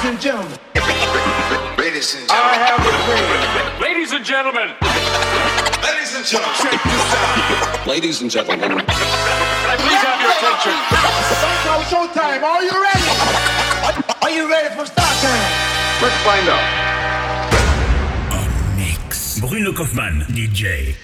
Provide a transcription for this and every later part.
Ladies and gentlemen. Ladies and gentlemen. I have a dream. Ladies and gentlemen. Ladies and gentlemen. Check this out. Ladies and gentlemen. Can I please have your attention? It's showtime. Are you ready? Are you ready for start time? Let's find out. En mix. Bruno Kauffmann, DJ.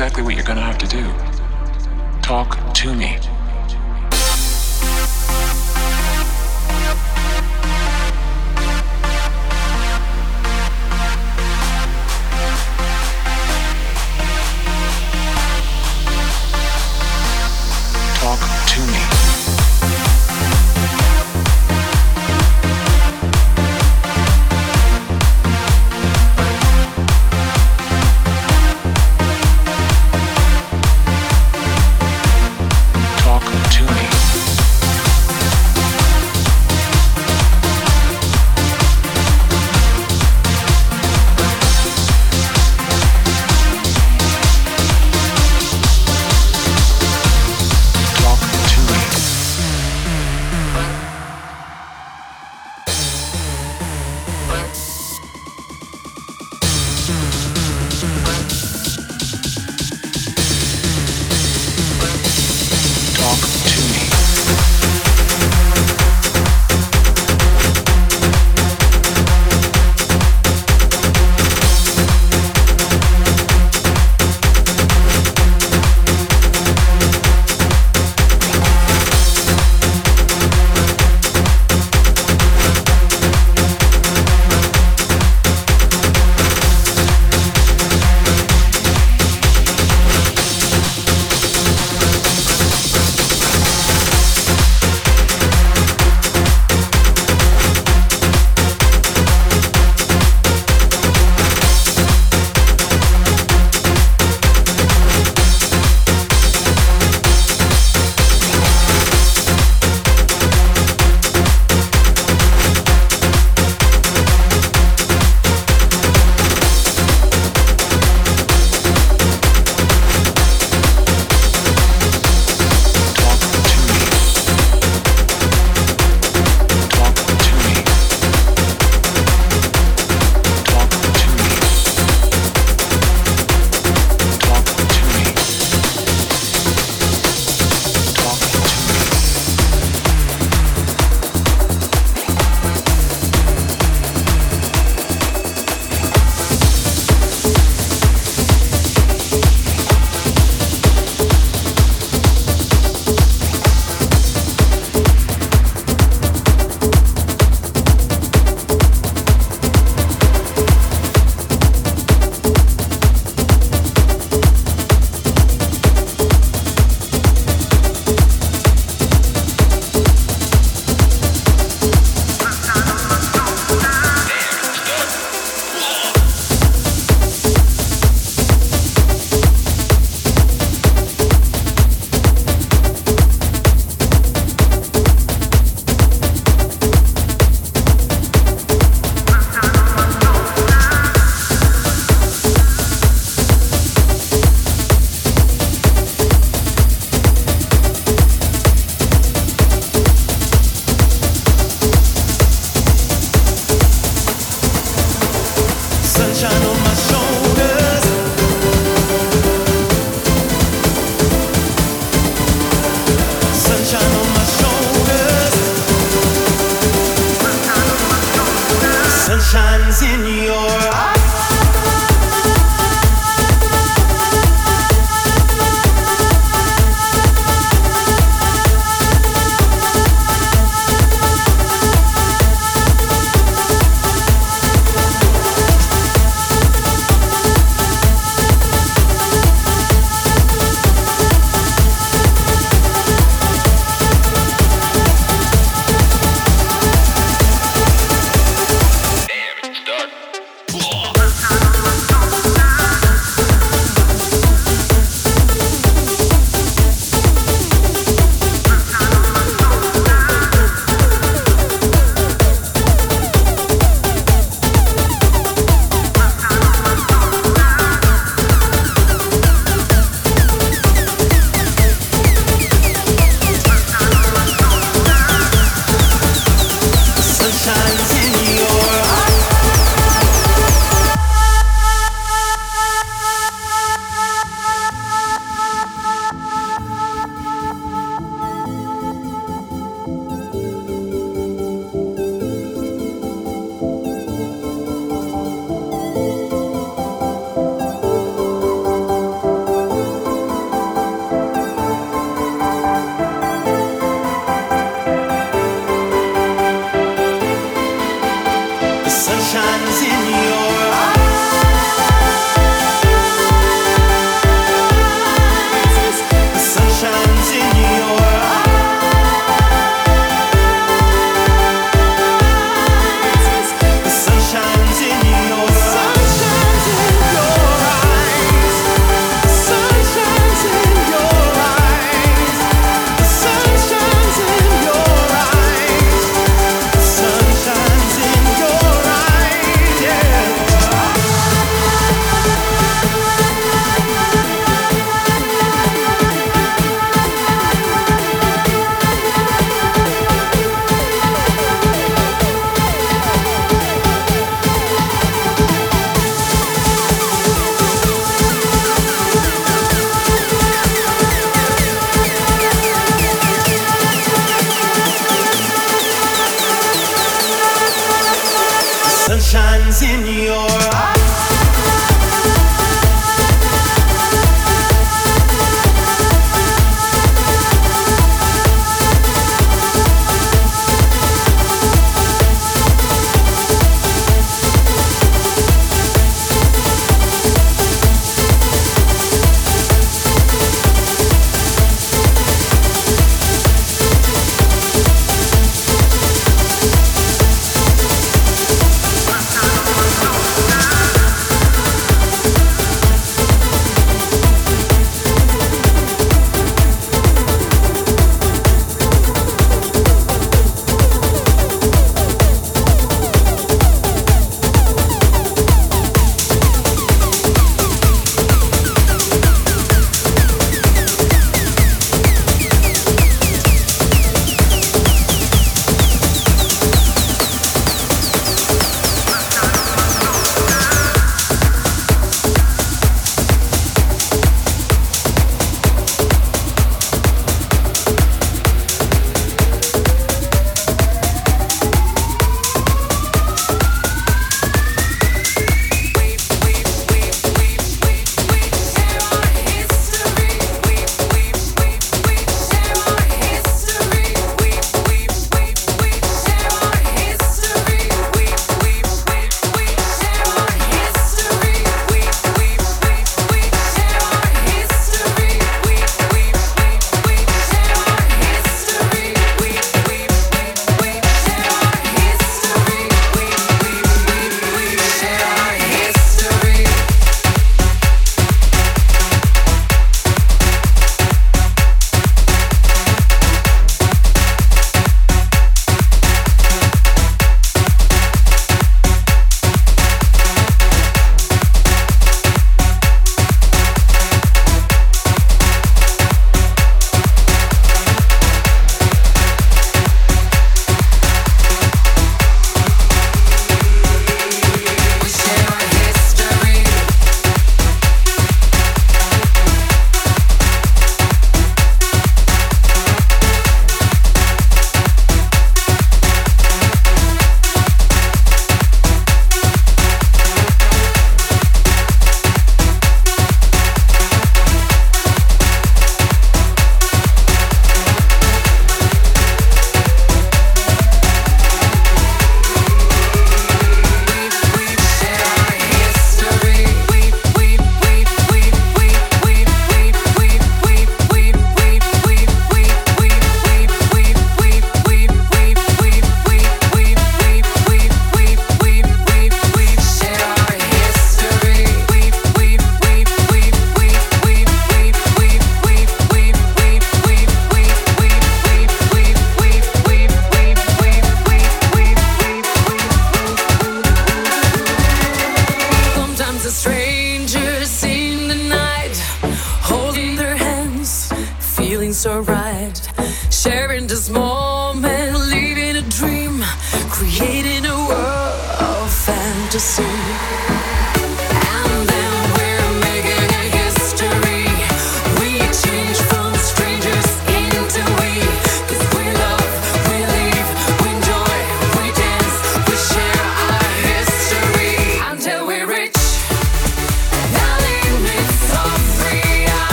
Exactly what you're going